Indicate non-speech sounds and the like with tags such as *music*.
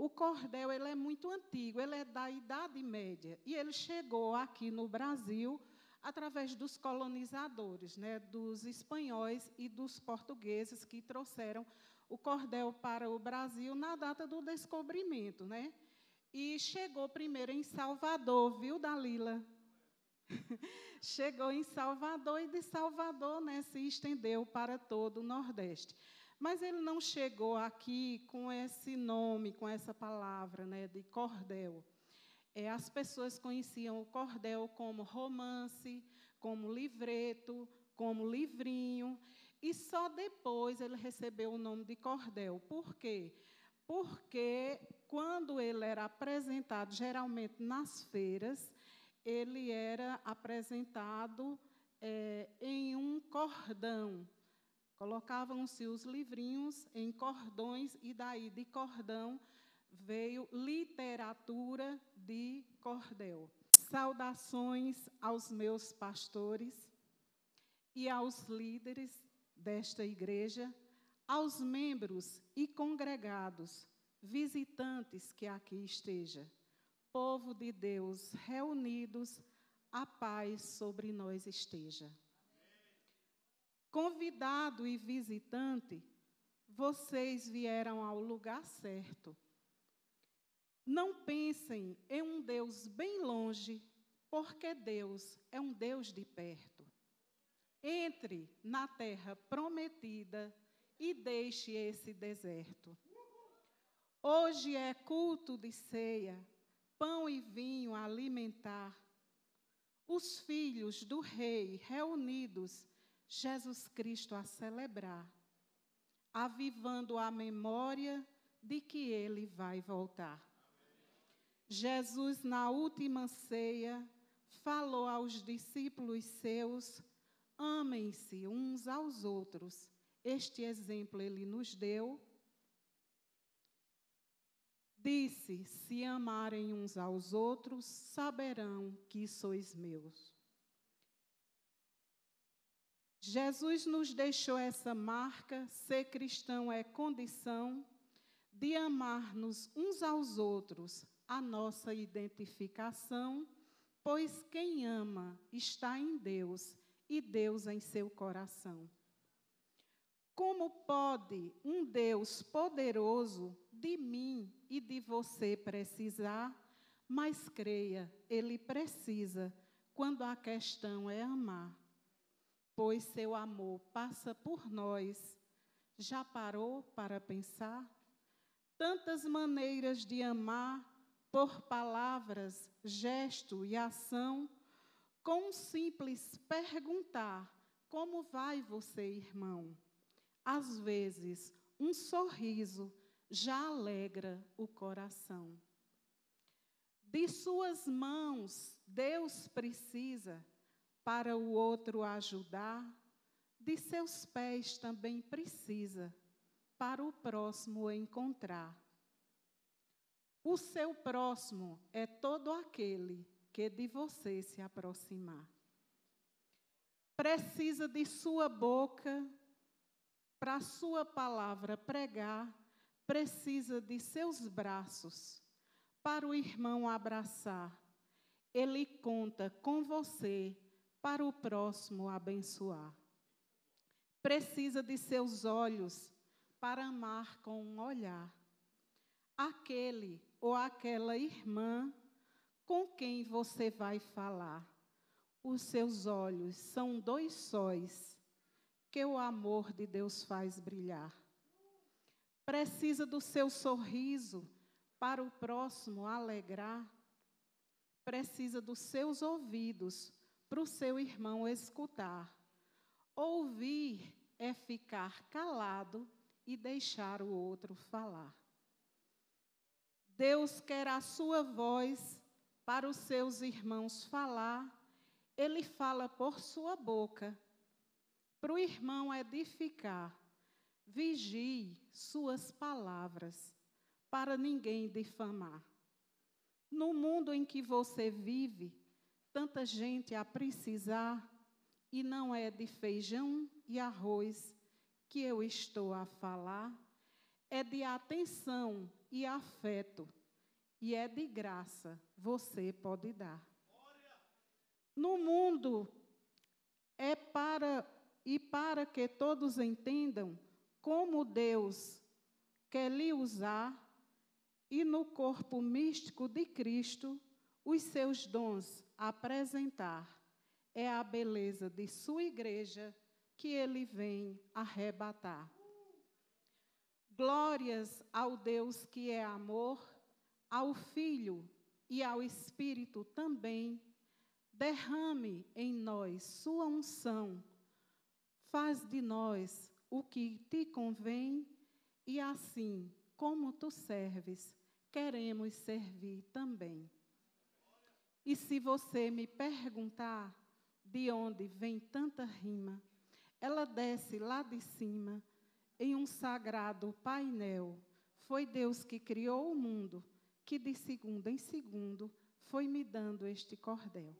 O cordel ele é muito antigo, ele é da Idade Média e ele chegou aqui no Brasil através dos colonizadores, né, dos espanhóis e dos portugueses que trouxeram o cordel para o Brasil na data do descobrimento, né? E chegou primeiro em Salvador, viu, Dalila? *laughs* chegou em Salvador e de Salvador né, se estendeu para todo o Nordeste. Mas ele não chegou aqui com esse nome, com essa palavra né, de cordel. É, as pessoas conheciam o cordel como romance, como livreto, como livrinho, e só depois ele recebeu o nome de cordel. Por quê? Porque quando ele era apresentado, geralmente nas feiras, ele era apresentado é, em um cordão. Colocavam-se os livrinhos em cordões, e daí de cordão veio literatura de cordel. Saudações aos meus pastores e aos líderes desta igreja, aos membros e congregados, visitantes que aqui esteja povo de Deus reunidos, a paz sobre nós esteja. Convidado e visitante, vocês vieram ao lugar certo. Não pensem em um Deus bem longe, porque Deus é um Deus de perto. Entre na terra prometida e deixe esse deserto. Hoje é culto de ceia pão e vinho alimentar. Os filhos do Rei reunidos, Jesus Cristo a celebrar, avivando a memória de que ele vai voltar. Jesus, na última ceia, falou aos discípulos seus: amem-se uns aos outros. Este exemplo ele nos deu Disse: Se amarem uns aos outros, saberão que sois meus. Jesus nos deixou essa marca, ser cristão é condição de amar-nos uns aos outros, a nossa identificação, pois quem ama está em Deus e Deus em seu coração. Como pode um Deus poderoso de mim e de você precisar, mas creia, ele precisa quando a questão é amar. Pois seu amor passa por nós. Já parou para pensar? Tantas maneiras de amar, por palavras, gesto e ação, com um simples perguntar: Como vai você, irmão? Às vezes, um sorriso já alegra o coração. De suas mãos, Deus precisa para o outro ajudar, de seus pés também precisa para o próximo encontrar. O seu próximo é todo aquele que de você se aproximar. Precisa de sua boca para sua palavra pregar precisa de seus braços para o irmão abraçar. Ele conta com você para o próximo abençoar. Precisa de seus olhos para amar com um olhar. Aquele ou aquela irmã com quem você vai falar. Os seus olhos são dois sóis que o amor de Deus faz brilhar precisa do seu sorriso para o próximo alegrar, precisa dos seus ouvidos para o seu irmão escutar. Ouvir é ficar calado e deixar o outro falar. Deus quer a sua voz para os seus irmãos falar, ele fala por sua boca, para o irmão edificar Vigie suas palavras, para ninguém difamar. No mundo em que você vive, tanta gente a precisar, e não é de feijão e arroz que eu estou a falar, é de atenção e afeto, e é de graça, você pode dar. No mundo é para e para que todos entendam como Deus quer lhe usar e no corpo místico de Cristo os seus dons apresentar. É a beleza de sua igreja que ele vem arrebatar. Glórias ao Deus que é amor, ao Filho e ao Espírito também. Derrame em nós sua unção. Faz de nós o que te convém e assim, como tu serves, queremos servir também. E se você me perguntar de onde vem tanta rima, ela desce lá de cima, em um sagrado painel. Foi Deus que criou o mundo, que de segundo em segundo foi me dando este cordel.